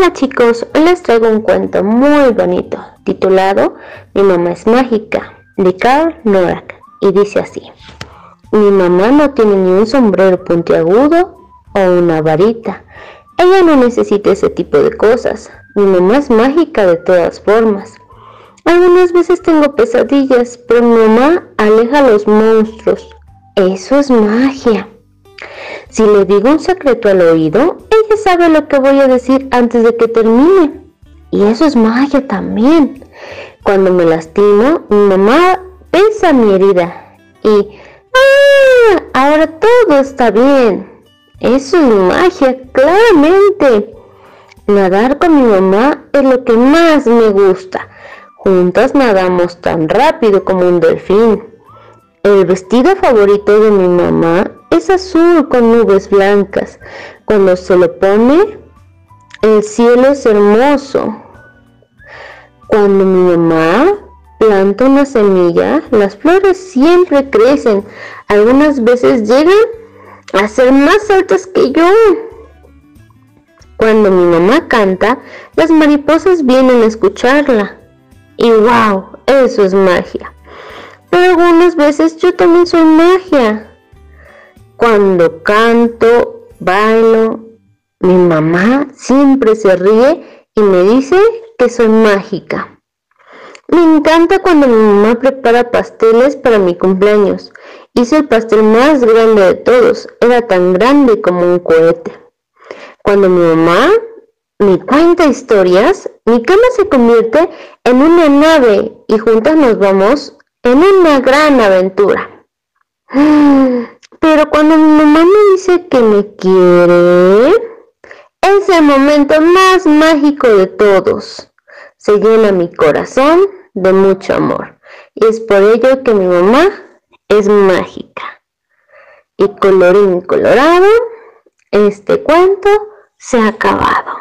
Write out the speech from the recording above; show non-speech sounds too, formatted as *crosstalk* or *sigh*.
Hola chicos, hoy les traigo un cuento muy bonito titulado Mi mamá es mágica de Carl Norak y dice así. Mi mamá no tiene ni un sombrero puntiagudo o una varita. Ella no necesita ese tipo de cosas. Mi mamá es mágica de todas formas. Algunas veces tengo pesadillas, pero mi mamá aleja a los monstruos. Eso es magia. Si le digo un secreto al oído, ella sabe lo que voy a decir antes de que termine. Y eso es magia también. Cuando me lastimo, mi mamá pesa mi herida y ¡ah! Ahora todo está bien. Eso es magia, claramente. Nadar con mi mamá es lo que más me gusta. Juntas nadamos tan rápido como un delfín. El vestido favorito de mi mamá es azul con nubes blancas. Cuando se lo pone, el cielo es hermoso. Cuando mi mamá planta una semilla, las flores siempre crecen. Algunas veces llegan a ser más altas que yo. Cuando mi mamá canta, las mariposas vienen a escucharla. Y wow, eso es magia. Pero algunas veces yo también soy magia. Cuando canto, bailo, mi mamá siempre se ríe y me dice que soy mágica. Me encanta cuando mi mamá prepara pasteles para mi cumpleaños. Hice el pastel más grande de todos. Era tan grande como un cohete. Cuando mi mamá me cuenta historias, mi cama se convierte en una nave y juntas nos vamos en una gran aventura. *gasps* Pero cuando mi mamá me dice que me quiere, es el momento más mágico de todos. Se llena mi corazón de mucho amor. Y es por ello que mi mamá es mágica. Y colorín colorado, este cuento se ha acabado.